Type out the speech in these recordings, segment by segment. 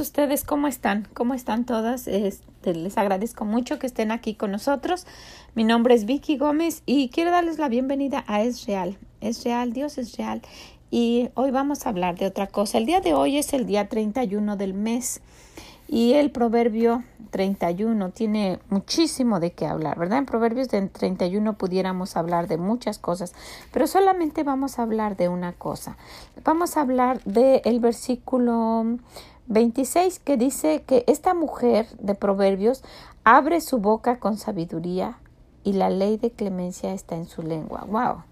ustedes cómo están? ¿Cómo están todas? Este, les agradezco mucho que estén aquí con nosotros. Mi nombre es Vicky Gómez y quiero darles la bienvenida a Es Real. Es Real, Dios es real. Y hoy vamos a hablar de otra cosa. El día de hoy es el día 31 del mes y el proverbio 31 tiene muchísimo de qué hablar, ¿verdad? En proverbios de 31 pudiéramos hablar de muchas cosas, pero solamente vamos a hablar de una cosa. Vamos a hablar del el versículo 26 que dice que esta mujer de Proverbios abre su boca con sabiduría y la ley de clemencia está en su lengua. Wow.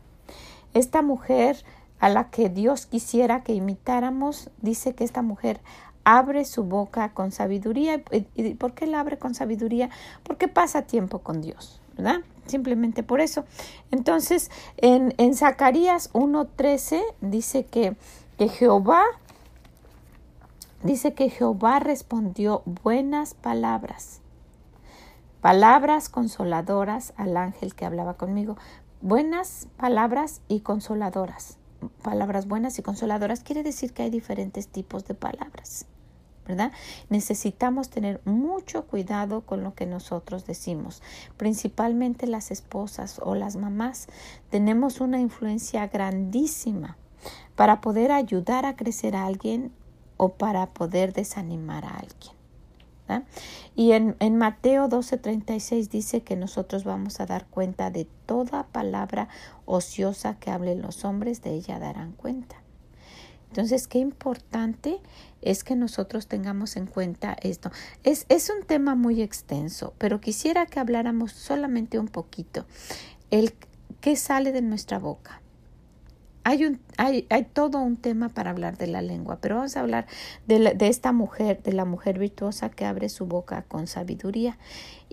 Esta mujer a la que Dios quisiera que imitáramos, dice que esta mujer abre su boca con sabiduría. ¿Y por qué la abre con sabiduría? Porque pasa tiempo con Dios, ¿verdad? Simplemente por eso. Entonces, en, en Zacarías 1.13 dice que, que Jehová Dice que Jehová respondió buenas palabras, palabras consoladoras al ángel que hablaba conmigo, buenas palabras y consoladoras. Palabras buenas y consoladoras quiere decir que hay diferentes tipos de palabras. ¿verdad? Necesitamos tener mucho cuidado con lo que nosotros decimos, principalmente las esposas o las mamás. Tenemos una influencia grandísima para poder ayudar a crecer a alguien o para poder desanimar a alguien. Y en, en Mateo 12:36 dice que nosotros vamos a dar cuenta de toda palabra ociosa que hablen los hombres, de ella darán cuenta. Entonces, qué importante es que nosotros tengamos en cuenta esto. Es, es un tema muy extenso, pero quisiera que habláramos solamente un poquito. El qué sale de nuestra boca. Hay, un, hay, hay, todo un tema para hablar de la lengua, pero vamos a hablar de, de, esta mujer, de la mujer virtuosa que abre su boca con sabiduría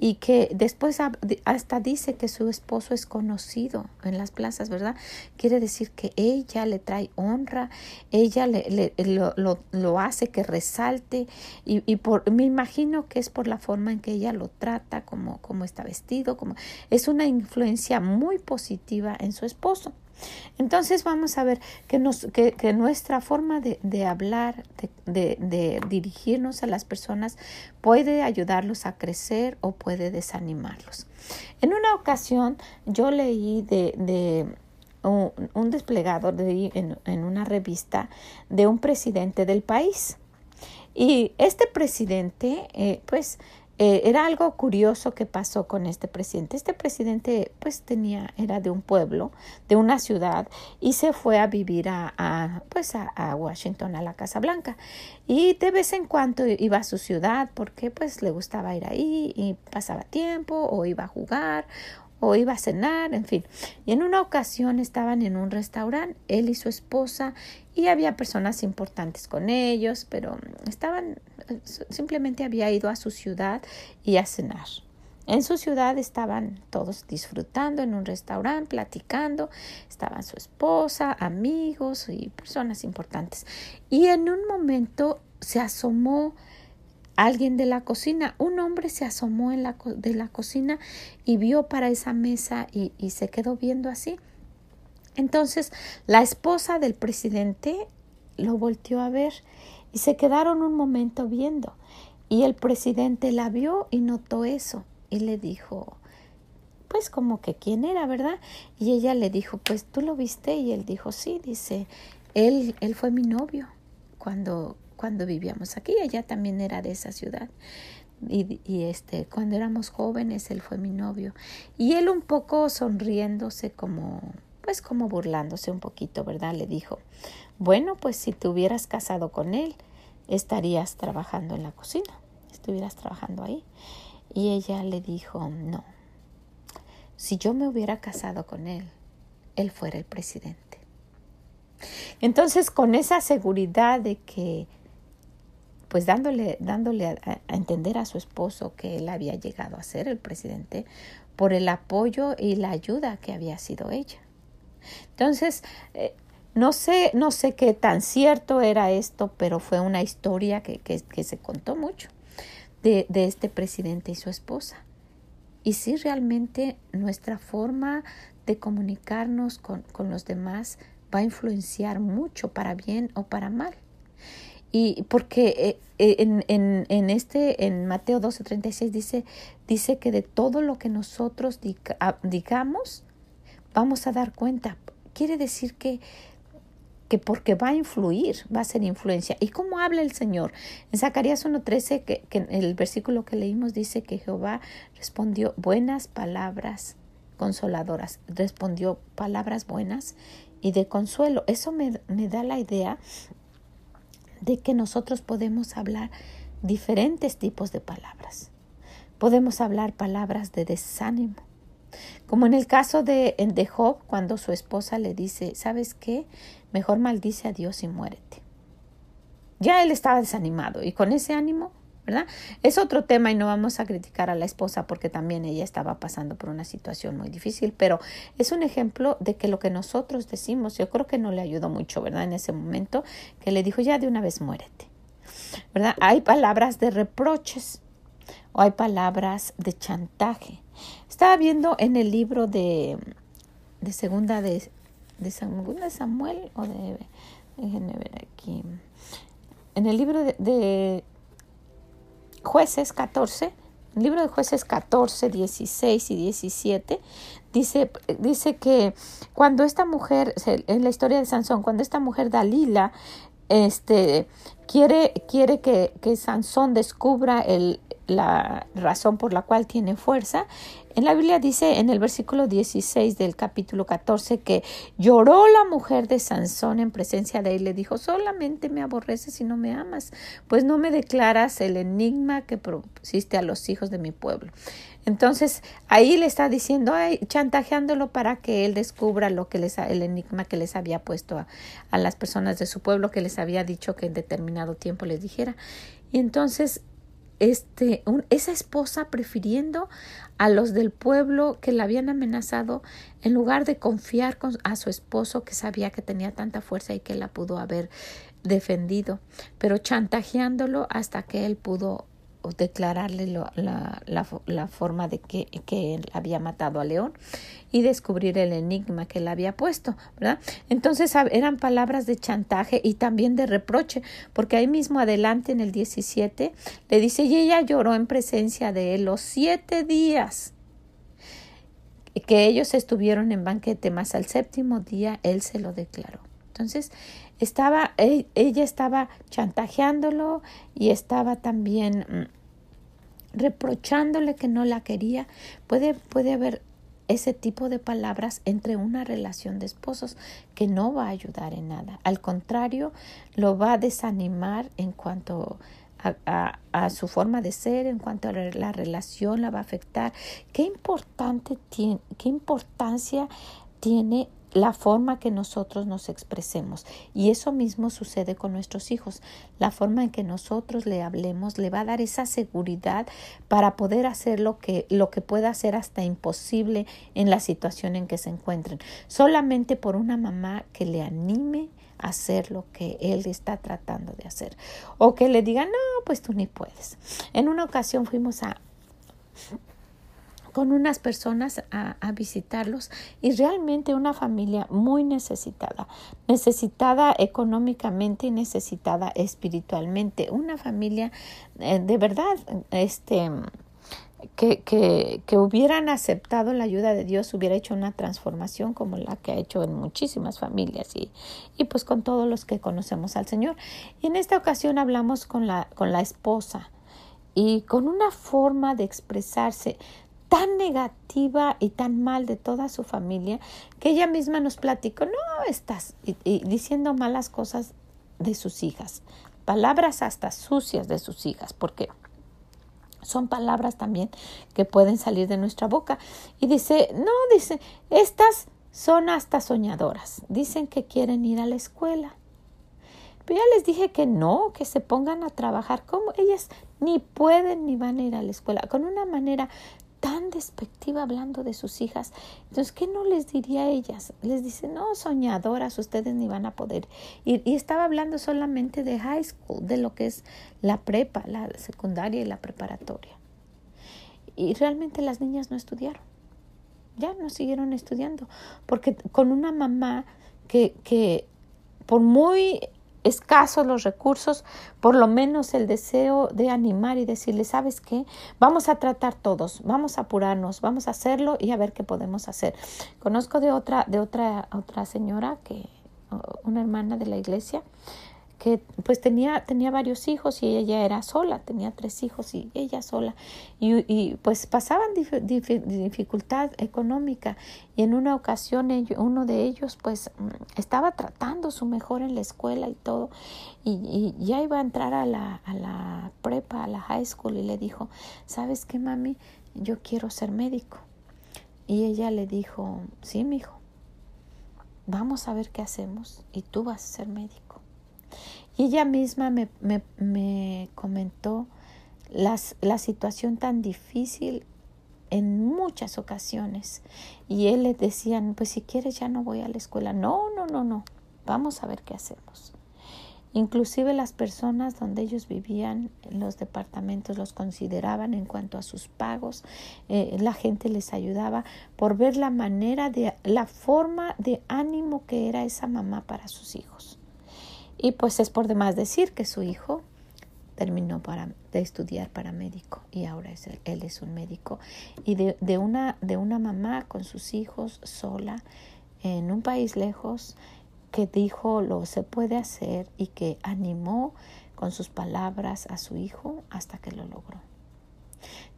y que después hasta dice que su esposo es conocido en las plazas, ¿verdad? Quiere decir que ella le trae honra, ella le, lo, lo, lo, hace que resalte y, y, por, me imagino que es por la forma en que ella lo trata, como, como está vestido, como es una influencia muy positiva en su esposo. Entonces vamos a ver que, nos, que, que nuestra forma de, de hablar, de, de, dirigirnos a las personas puede ayudarlos a crecer o puede desanimarlos. En una ocasión yo leí de, de un, desplegado de, en, en una revista de un presidente del país. Y este presidente, eh, pues, eh, era algo curioso que pasó con este presidente. Este presidente pues tenía, era de un pueblo, de una ciudad, y se fue a vivir a, pues a, a, Washington, a la Casa Blanca. Y de vez en cuando iba a su ciudad porque pues le gustaba ir ahí y pasaba tiempo o iba a jugar o iba a cenar, en fin. Y en una ocasión estaban en un restaurante, él y su esposa, y había personas importantes con ellos, pero estaban, simplemente había ido a su ciudad y a cenar. En su ciudad estaban todos disfrutando en un restaurante, platicando, estaban su esposa, amigos y personas importantes. Y en un momento se asomó alguien de la cocina. Un hombre se asomó en la, de la cocina y vio para esa mesa y, y se quedó viendo así. Entonces la esposa del presidente lo volteó a ver y se quedaron un momento viendo. Y el presidente la vio y notó eso y le dijo, pues como que quién era, ¿verdad? Y ella le dijo, pues tú lo viste y él dijo, sí, dice, él, él fue mi novio cuando, cuando vivíamos aquí, ella también era de esa ciudad. Y, este cuando éramos jóvenes él fue mi novio. Y él un poco sonriéndose como pues como burlándose un poquito verdad le dijo bueno pues si te hubieras casado con él estarías trabajando en la cocina estuvieras trabajando ahí y ella le dijo no si yo me hubiera casado con él él fuera el presidente entonces con esa seguridad de que pues dándole, dándole a, entender a su esposo que él había llegado a ser el presidente por el apoyo y la ayuda que había sido ella. Entonces, eh, no sé, no sé qué tan cierto era esto, pero fue una historia que, que, que se contó mucho de, de este presidente y su esposa. Y si realmente nuestra forma de comunicarnos con, con los demás va a influenciar mucho para bien o para mal. Y porque eh, en, en, en, este, en Mateo 12, 36 dice, dice que de todo lo que nosotros digamos, vamos a dar cuenta. Quiere decir que que porque va a influir, va a ser influencia. ¿Y cómo habla el Señor? En Zacarías 1.13, que, que el versículo que leímos dice que Jehová respondió buenas palabras consoladoras, respondió palabras buenas y de consuelo. Eso me, me da la idea de que nosotros podemos hablar diferentes tipos de palabras. Podemos hablar palabras de desánimo, como en el caso de, de Job, cuando su esposa le dice, ¿sabes qué? Mejor maldice a Dios y muérete. Ya él estaba desanimado y con ese ánimo, ¿verdad? Es otro tema y no vamos a criticar a la esposa porque también ella estaba pasando por una situación muy difícil, pero es un ejemplo de que lo que nosotros decimos, yo creo que no le ayudó mucho, ¿verdad? En ese momento que le dijo, ya de una vez muérete, ¿verdad? Hay palabras de reproches o hay palabras de chantaje. Estaba viendo en el libro de, de segunda de, de Samuel o de déjenme ver aquí en el libro de, de jueces 14 el libro de jueces 14, 16 y 17 dice, dice que cuando esta mujer, en la historia de Sansón, cuando esta mujer Dalila este, quiere, quiere que, que Sansón descubra el, la razón por la cual tiene fuerza. En la Biblia dice en el versículo 16 del capítulo 14 que lloró la mujer de Sansón en presencia de él. Le dijo, solamente me aborreces y no me amas, pues no me declaras el enigma que propusiste a los hijos de mi pueblo. Entonces ahí le está diciendo, chantajeándolo para que él descubra lo que les, el enigma que les había puesto a, a las personas de su pueblo, que les había dicho que en determinado tiempo les dijera. Y entonces este, esa esposa prefiriendo a los del pueblo que la habían amenazado en lugar de confiar a su esposo que sabía que tenía tanta fuerza y que la pudo haber defendido, pero chantajeándolo hasta que él pudo declararle la, la, forma de que, que, él había matado a León y descubrir el enigma que él había puesto, ¿verdad? Entonces eran palabras de chantaje y también de reproche, porque ahí mismo adelante en el 17 le dice, y ella lloró en presencia de él los siete días que ellos estuvieron en banquete, más al séptimo día él se lo declaró. Entonces, estaba, e, ella estaba chantajeándolo y estaba también mm, reprochándole que no la quería. Puede, puede haber ese tipo de palabras entre una relación de esposos que no va a ayudar en nada. Al contrario, lo va a desanimar en cuanto a, a, su forma de ser, en cuanto a la relación, la va a afectar. Qué importante tiene, qué importancia tiene la forma que nosotros nos expresemos. Y eso mismo sucede con nuestros hijos. La forma en que nosotros le hablemos le va a dar esa seguridad para poder hacer lo que, lo que pueda ser hasta imposible en la situación en que se encuentren. Solamente por una mamá que le anime a hacer lo que él está tratando de hacer. O que le diga, no, pues tú ni puedes. En una ocasión fuimos a con unas personas a, visitarlos y realmente una familia muy necesitada, necesitada económicamente y necesitada espiritualmente, una familia eh, de verdad, este, que, que, que, hubieran aceptado la ayuda de Dios, hubiera hecho una transformación como la que ha hecho en muchísimas familias y, y pues con todos los que conocemos al Señor. Y en esta ocasión hablamos con la, con la esposa y con una forma de expresarse tan negativa y tan mal de toda su familia que ella misma nos platicó, no estás diciendo malas cosas de sus hijas, palabras hasta sucias de sus hijas, porque son palabras también que pueden salir de nuestra boca. Y dice, no, dice, estas son hasta soñadoras, dicen que quieren ir a la escuela. Pero ya les dije que no, que se pongan a trabajar como ellas ni pueden ni van a ir a la escuela, con una manera tan despectiva hablando de sus hijas. Entonces, ¿qué no les diría a ellas? Les dice, no, soñadoras, ustedes ni van a poder. Y, estaba hablando solamente de high school, de lo que es la prepa, la secundaria y la preparatoria. Y realmente las niñas no estudiaron. Ya no siguieron estudiando. Porque con una mamá que, que por muy escasos los recursos, por lo menos el deseo de animar y decirle, ¿sabes qué? Vamos a tratar todos, vamos a apurarnos, vamos a hacerlo y a ver qué podemos hacer. Conozco de otra, de otra, otra señora que, una hermana de la iglesia, que pues tenía, tenía varios hijos y ella era sola, tenía tres hijos y ella sola. Y, pues pasaban dificultad económica y en una ocasión uno de ellos pues estaba tratando su mejor en la escuela y todo y, ya iba a entrar a la, a la prepa, a la high school y le dijo, ¿sabes qué mami? Yo quiero ser médico. Y ella le dijo, sí, mi hijo, vamos a ver qué hacemos y tú vas a ser médico. Y ella misma me, me, me comentó la situación tan difícil en muchas ocasiones. Y él le decían, pues si quieres ya no voy a la escuela. No, no, no, no. Vamos a ver qué hacemos. Inclusive las personas donde ellos vivían, los departamentos, los consideraban en cuanto a sus pagos. Eh, la gente les ayudaba por ver la manera de, la forma de ánimo que era esa mamá para sus hijos. Y pues es por demás decir que su hijo terminó para, de estudiar para médico y ahora es él, es un médico. Y de, de, una, de una mamá con sus hijos sola en un país lejos que dijo lo se puede hacer y que animó con sus palabras a su hijo hasta que lo logró.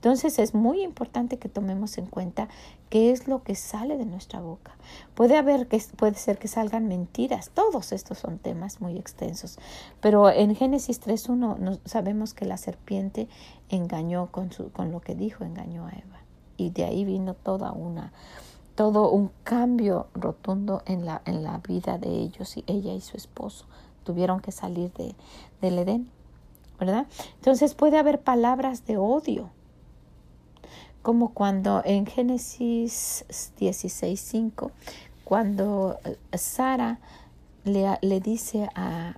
Entonces es muy importante que tomemos en cuenta qué es lo que sale de nuestra boca. Puede haber que puede ser que salgan mentiras. Todos estos son temas muy extensos. Pero en Génesis 3.1 sabemos que la serpiente engañó con, con lo que dijo, engañó a Eva. Y de ahí vino toda una todo un cambio rotundo en la, en la vida de ellos y ella y su esposo tuvieron que salir de, del Edén, ¿verdad? Entonces puede haber palabras de odio, como cuando en Génesis 16.5, cuando eh, Sara le, le dice a,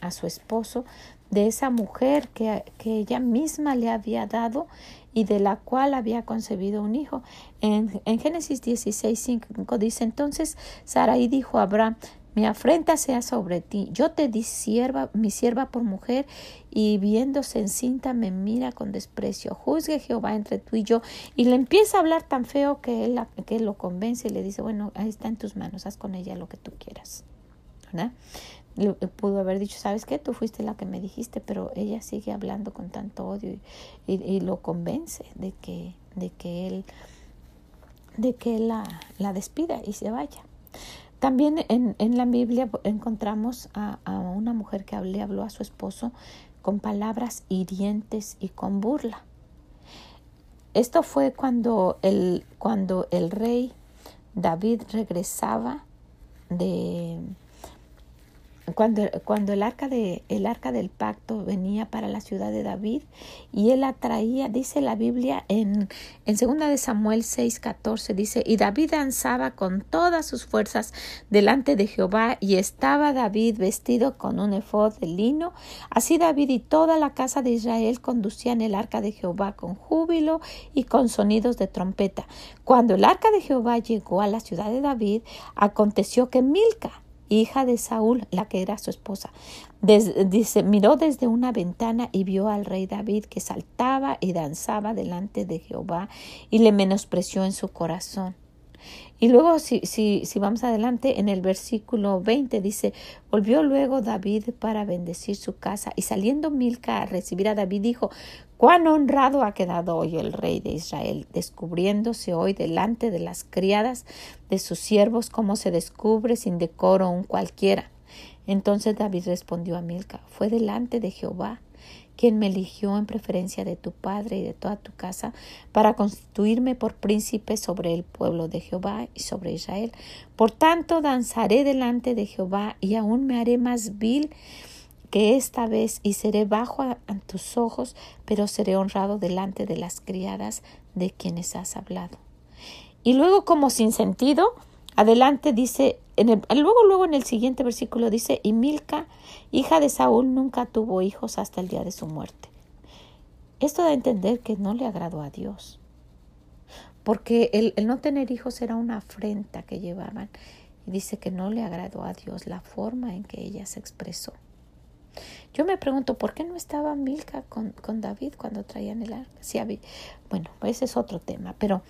a, su esposo de esa mujer que, que, ella misma le había dado y de la cual había concebido un hijo. En, en Génesis 16.5 dice entonces y dijo a Abraham, mi afrenta sea sobre ti. Yo te di sierva, mi sierva por mujer, y viéndose encinta me mira con desprecio. Juzgue Jehová entre tú y yo. Y le empieza a hablar tan feo que él, que lo convence y le dice, bueno, ahí está en tus manos, haz con ella lo que tú quieras. ¿verdad? Le pudo haber dicho, ¿sabes qué? Tú fuiste la que me dijiste, pero ella sigue hablando con tanto odio y, lo convence de que, de que él, de que la, la despida y se vaya. También en, en la Biblia encontramos a, a, una mujer que le habló a su esposo con palabras hirientes y con burla. Esto fue cuando el, cuando el rey David regresaba de, cuando, cuando el, arca de, el arca del pacto venía para la ciudad de David y él la traía, dice la Biblia en, en 2 de Samuel 6:14, dice, y David danzaba con todas sus fuerzas delante de Jehová y estaba David vestido con un efod de lino. Así David y toda la casa de Israel conducían el arca de Jehová con júbilo y con sonidos de trompeta. Cuando el arca de Jehová llegó a la ciudad de David, aconteció que Milca, hija de Saúl, la que era su esposa. dice, miró desde una ventana y vio al rey David que saltaba y danzaba delante de Jehová y le menospreció en su corazón. Y luego, si, si, si vamos adelante, en el versículo 20 dice, volvió luego David para bendecir su casa y saliendo Milca a recibir a David dijo, cuán honrado ha quedado hoy el rey de Israel, descubriéndose hoy delante de las criadas de sus siervos como se descubre sin decoro un cualquiera. Entonces David respondió a Milca, fue delante de Jehová quien me eligió en preferencia de tu padre y de toda tu casa, para constituirme por príncipe sobre el pueblo de Jehová y sobre Israel. Por tanto, danzaré delante de Jehová y aún me haré más vil que esta vez y seré bajo a, tus ojos, pero seré honrado delante de las criadas de quienes has hablado. Y luego, como sin sentido, adelante dice, en el, luego, luego en el siguiente versículo dice, y Milca, hija de Saúl, nunca tuvo hijos hasta el día de su muerte. Esto da a entender que no le agradó a Dios, porque el, el no tener hijos era una afrenta que llevaban Y dice que no le agradó a Dios la forma en que ella se expresó. Yo me pregunto, ¿por qué no estaba Milka con, con David cuando traían el arca? había, bueno, ese es otro tema, pero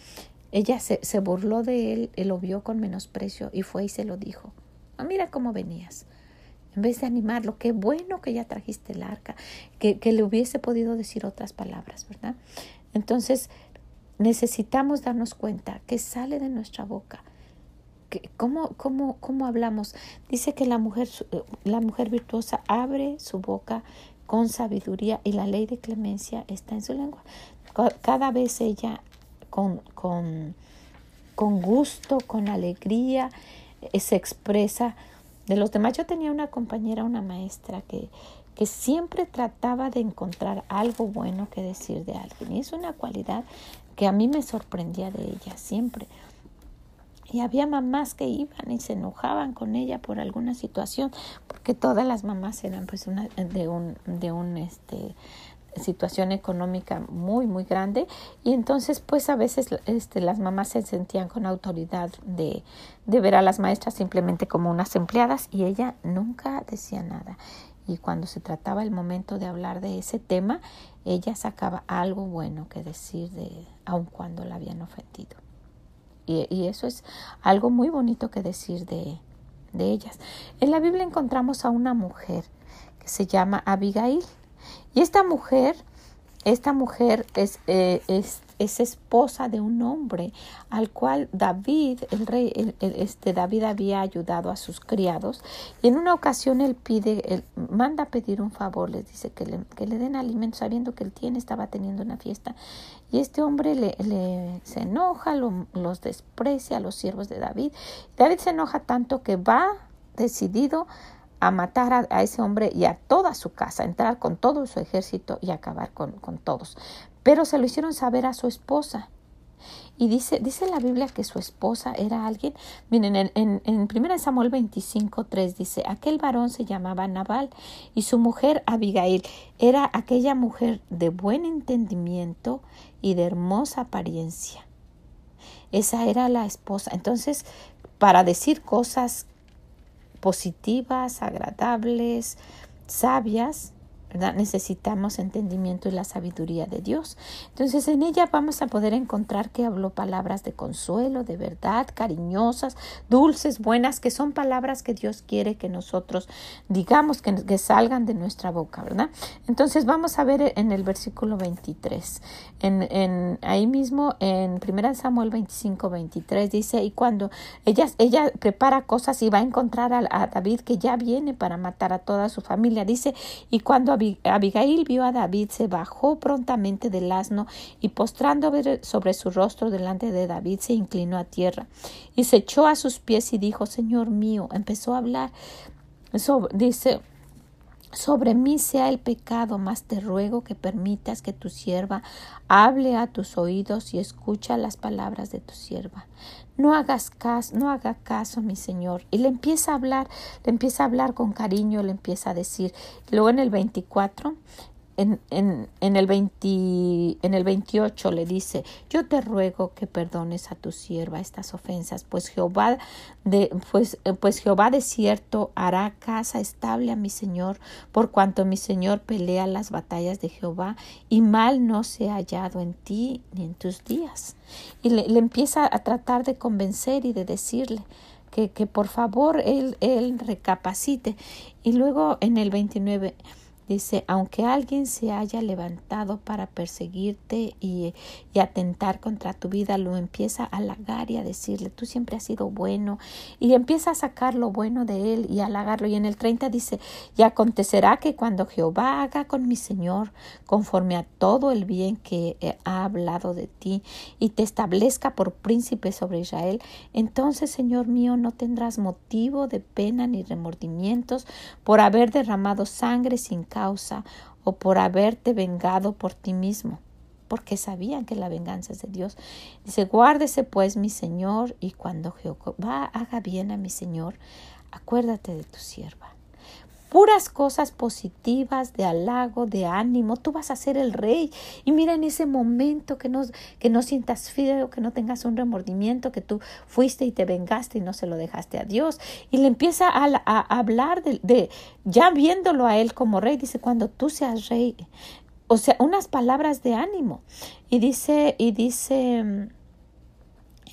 ella se, se, burló de él, él lo vio con menosprecio y fue y se lo dijo. Ah, mira cómo venías. En vez de animarlo, qué bueno que ya trajiste el arca, que, que le hubiese podido decir otras palabras, ¿verdad? Entonces, necesitamos darnos cuenta que sale de nuestra boca ¿Cómo, cómo, cómo hablamos? Dice que la mujer, la mujer virtuosa abre su boca con sabiduría y la ley de clemencia está en su lengua. Cada vez ella con, con, con gusto, con alegría, eh, se expresa de los demás. Yo tenía una compañera, una maestra que, que siempre trataba de encontrar algo bueno que decir de alguien. Y es una cualidad que a mí me sorprendía de ella siempre. Y había mamás que iban y se enojaban con ella por alguna situación, porque todas las mamás eran pues una, de un, de un este situación económica muy muy grande y entonces pues a veces este, las mamás se sentían con autoridad de, de ver a las maestras simplemente como unas empleadas y ella nunca decía nada y cuando se trataba el momento de hablar de ese tema ella sacaba algo bueno que decir de aun cuando la habían ofendido y, eso es algo muy bonito que decir de, de ellas. En la Biblia encontramos a una mujer que se llama Abigail. Y esta mujer esta mujer es, eh, es, es, esposa de un hombre al cual David, el rey, este David había ayudado a sus criados. Y en una ocasión él pide, él manda pedir un favor, les dice que le, que le den alimento, sabiendo que él tiene, estaba teniendo una fiesta. Y este hombre le, le se enoja, los desprecia a los siervos de David. David se enoja tanto que va decidido a matar a, ese hombre y a toda su casa, entrar con todo su ejército y acabar con, todos. Pero se lo hicieron saber a su esposa. Y dice, dice la Biblia que su esposa era alguien. Miren, en, en, en 1 Samuel 25, 3 dice: Aquel varón se llamaba Nabal y su mujer Abigail era aquella mujer de buen entendimiento y de hermosa apariencia. Esa era la esposa. Entonces, para decir cosas positivas, agradables, sabias, necesitamos entendimiento y la sabiduría de Dios. Entonces en ella vamos a poder encontrar que habló palabras de consuelo, de verdad, cariñosas, dulces, buenas, que son palabras que Dios quiere que nosotros digamos que, que salgan de nuestra boca, ¿verdad? Entonces vamos a ver en el versículo 23, en, en ahí mismo en 1 Samuel 25, 23 dice, y cuando ella, ella prepara cosas y va a encontrar a, a David que ya viene para matar a toda su familia, dice, y cuando Abigail vio a David, se bajó prontamente del asno y postrando sobre su rostro delante de David, se inclinó a tierra y se echó a sus pies y dijo, Señor mío, empezó a hablar. dice, sobre mí sea el pecado, mas te ruego que permitas que tu sierva hable a tus oídos y escucha las palabras de tu sierva. No hagas caso, no haga caso, mi Señor. Y le empieza a hablar, le empieza a hablar con cariño, le empieza a decir. Luego en el 24, en, en, en, el 20, en el 28 le dice, yo te ruego que perdones a tu sierva estas ofensas, pues Jehová de, pues, pues Jehová de cierto hará casa estable a mi Señor, por cuanto mi Señor pelea las batallas de Jehová, y mal no se ha hallado en ti ni en tus días. Y le, le empieza a tratar de convencer y de decirle, que, que por favor él, él recapacite. Y luego en el 29 Dice, aunque alguien se haya levantado para perseguirte y, atentar contra tu vida, lo empieza a halagar y a decirle, tú siempre has sido bueno, y empieza a sacar lo bueno de él y a halagarlo. Y en el 30 dice, y acontecerá que cuando Jehová haga con mi Señor, conforme a todo el bien que ha hablado de ti, y te establezca por príncipe sobre Israel, entonces, Señor mío, no tendrás motivo de pena ni remordimientos por haber derramado sangre sin causa o por haberte vengado por ti mismo, porque sabían que la venganza es de Dios. Dice, guárdese pues mi Señor, y cuando Jehová haga bien a mi Señor, acuérdate de tu sierva. Puras cosas positivas, de halago, de ánimo. Tú vas a ser el rey. Y mira en ese momento que no, que no sientas frío, que no tengas un remordimiento, que tú fuiste y te vengaste y no se lo dejaste a Dios. Y le empieza a, hablar de, de, ya viéndolo a él como rey, dice, cuando tú seas rey, o sea, unas palabras de ánimo. Y dice, y dice, mm,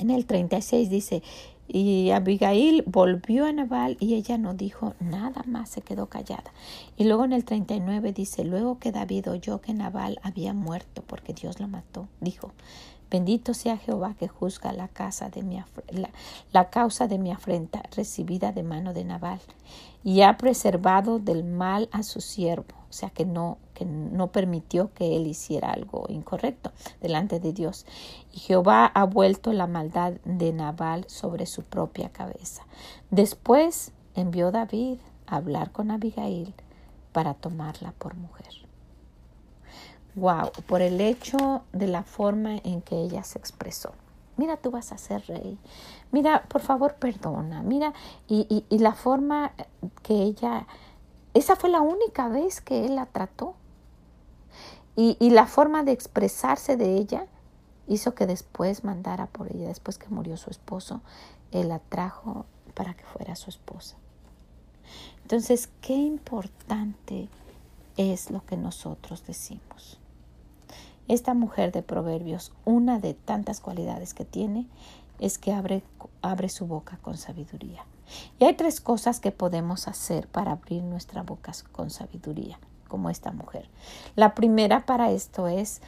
en el 36 dice, y Abigail volvió a Nabal y ella no dijo nada más, se quedó callada. Y luego en el 39 dice, luego que David oyó que Nabal había muerto porque Dios lo mató, dijo, bendito sea Jehová que juzga la, casa de mi la, la causa de mi afrenta recibida de mano de Nabal y ha preservado del mal a su siervo o sea que no, que no permitió que él hiciera algo incorrecto delante de Dios. Y Jehová ha vuelto la maldad de Nabal sobre su propia cabeza. Después envió David a hablar con Abigail para tomarla por mujer. Wow, por el hecho de la forma en que ella se expresó. Mira, tú vas a ser rey. Mira, por favor, perdona. Mira, y, y la forma que ella esa fue la única vez que él la trató. Y, y, la forma de expresarse de ella hizo que después mandara por ella, después que murió su esposo, él la trajo para que fuera su esposa. Entonces, qué importante es lo que nosotros decimos. Esta mujer de Proverbios, una de tantas cualidades que tiene, es que abre, abre su boca con sabiduría. Y hay tres cosas que podemos hacer para abrir nuestra boca con sabiduría, como esta mujer. La primera para esto es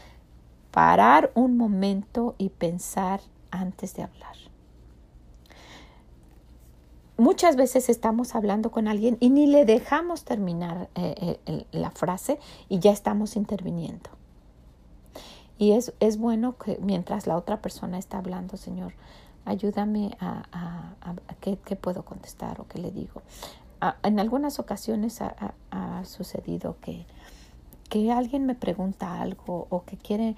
parar un momento y pensar antes de hablar. Muchas veces estamos hablando con alguien y ni le dejamos terminar eh, eh, la frase y ya estamos interviniendo. Y es, es bueno que mientras la otra persona está hablando, Señor, ayúdame a, a, qué, puedo contestar o qué le digo. en algunas ocasiones ha, sucedido que, que alguien me pregunta algo o que quiere,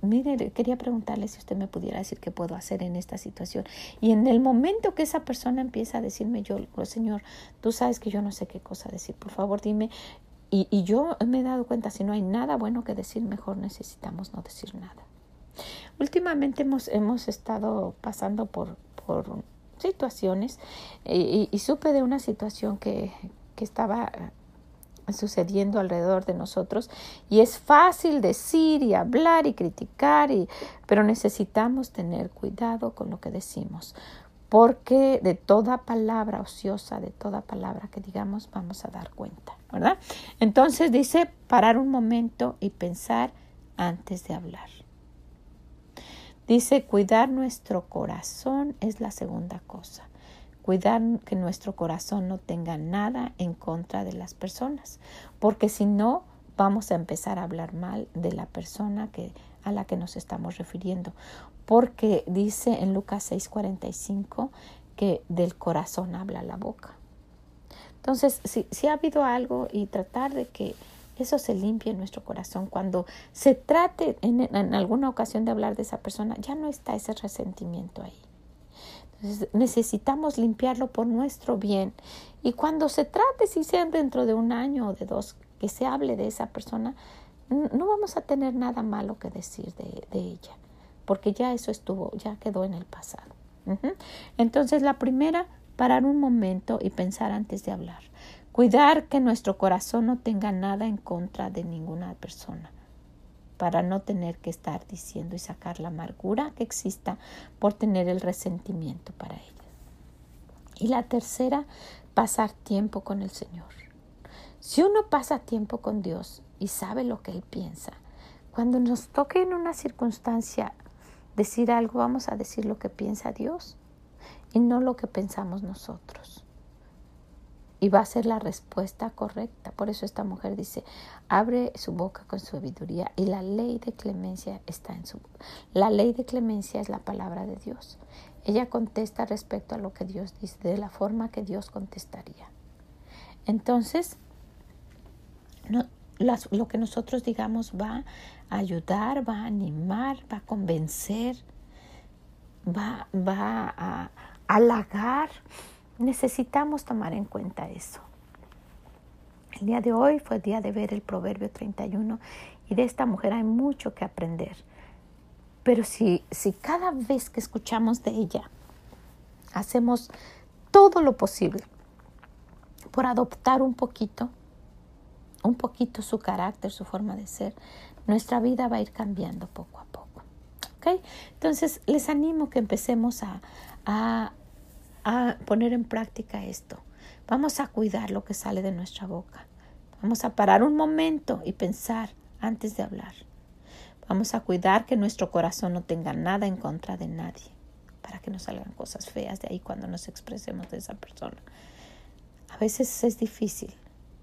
mire, quería preguntarle si usted me pudiera decir qué puedo hacer en esta situación. Y en el momento que esa persona empieza a decirme, yo, Señor, tú sabes que yo no sé qué cosa decir, por favor dime. Y, y yo me he dado cuenta, si no hay nada bueno que decir, mejor necesitamos no decir nada. Últimamente hemos, hemos estado pasando por, por situaciones y, supe de una situación que, que estaba sucediendo alrededor de nosotros y es fácil decir y hablar y criticar y pero necesitamos tener cuidado con lo que decimos porque de toda palabra ociosa de toda palabra que digamos vamos a dar cuenta verdad entonces dice parar un momento y pensar antes de hablar Dice, cuidar nuestro corazón es la segunda cosa. Cuidar que nuestro corazón no tenga nada en contra de las personas, porque si no, vamos a empezar a hablar mal de la persona que, a la que nos estamos refiriendo. Porque dice en Lucas 6:45 que del corazón habla la boca. Entonces, si, ha habido algo y tratar de que eso se limpia en nuestro corazón. Cuando se trate en, alguna ocasión de hablar de esa persona, ya no está ese resentimiento ahí. Entonces, necesitamos limpiarlo por nuestro bien. Y cuando se trate, si sea dentro de un año o de dos, que se hable de esa persona, no vamos a tener nada malo que decir de, de ella, porque ya eso estuvo, ya quedó en el pasado. Entonces, la primera, parar un momento y pensar antes de hablar. Cuidar que nuestro corazón no tenga nada en contra de ninguna persona, para no tener que estar diciendo y sacar la amargura que exista por tener el resentimiento para ella. Y la tercera, pasar tiempo con el Señor. Si uno pasa tiempo con Dios y sabe lo que Él piensa, cuando nos toque en una circunstancia decir algo, vamos a decir lo que piensa Dios y no lo que pensamos nosotros y va a ser la respuesta correcta. Por eso esta mujer dice, abre su boca con sabiduría y la ley de clemencia está en su La ley de clemencia es la palabra de Dios. Ella contesta respecto a lo que Dios dice, de la forma que Dios contestaría. Entonces, lo que nosotros digamos va a ayudar, va a animar, va a convencer, va, va a halagar Necesitamos tomar en cuenta eso. El día de hoy fue día de ver el Proverbio 31 y de esta mujer hay mucho que aprender. Pero si, si cada vez que escuchamos de ella hacemos todo lo posible por adoptar un poquito, un poquito su carácter, su forma de ser, nuestra vida va a ir cambiando poco a poco. Entonces, les animo que empecemos a, a poner en práctica esto. Vamos a cuidar lo que sale de nuestra boca. Vamos a parar un momento y pensar antes de hablar. Vamos a cuidar que nuestro corazón no tenga nada en contra de nadie para que no salgan cosas feas de ahí cuando nos expresemos de esa persona. A veces es difícil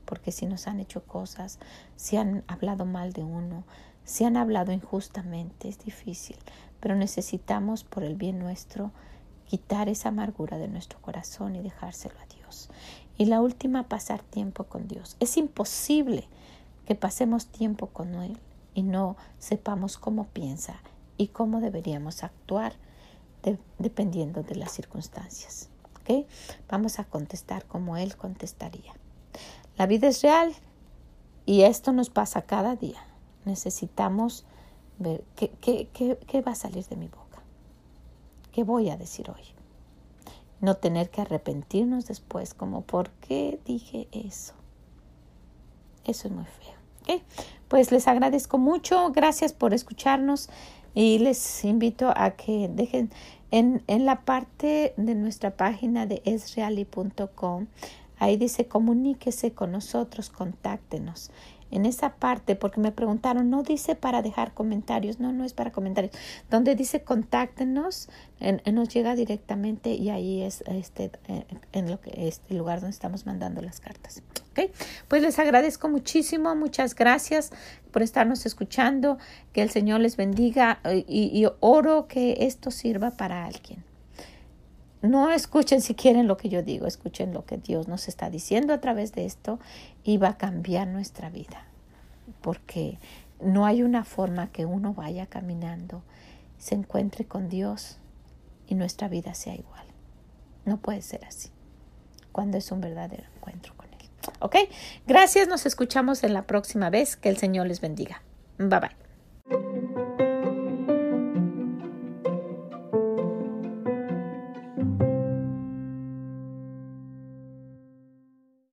porque si nos han hecho cosas, si han hablado mal de uno, si han hablado injustamente, es difícil, pero necesitamos por el bien nuestro quitar esa amargura de nuestro corazón y dejárselo a Dios. Y la última, pasar tiempo con Dios. Es imposible que pasemos tiempo con Él y no sepamos cómo piensa y cómo deberíamos actuar dependiendo de las circunstancias. Vamos a contestar como Él contestaría. La vida es real y esto nos pasa cada día. Necesitamos ver qué, qué, qué va a salir de mi boca. ¿Qué voy a decir hoy? No tener que arrepentirnos después como ¿por qué dije eso? Eso es muy feo. Pues les agradezco mucho. Gracias por escucharnos y les invito a que dejen en, en la parte de nuestra página de esreali.com, ahí dice comuníquese con nosotros, contáctenos en esa parte, porque me preguntaron, no dice para dejar comentarios, no, no es para comentarios, donde dice contáctenos, en, nos llega directamente y ahí es este, eh, en lo que es el lugar donde estamos mandando las cartas. ¿Okay? Pues les agradezco muchísimo, muchas gracias por estarnos escuchando, que el Señor les bendiga eh, y oro que esto sirva para alguien. No escuchen si quieren lo que yo digo, escuchen lo que Dios nos está diciendo a través de esto y va a cambiar nuestra vida. Porque no hay una forma que uno vaya caminando, se encuentre con Dios y nuestra vida sea igual. No puede ser así cuando es un verdadero encuentro con Él. ¿Ok? Gracias, nos escuchamos en la próxima vez. Que el Señor les bendiga. Bye bye.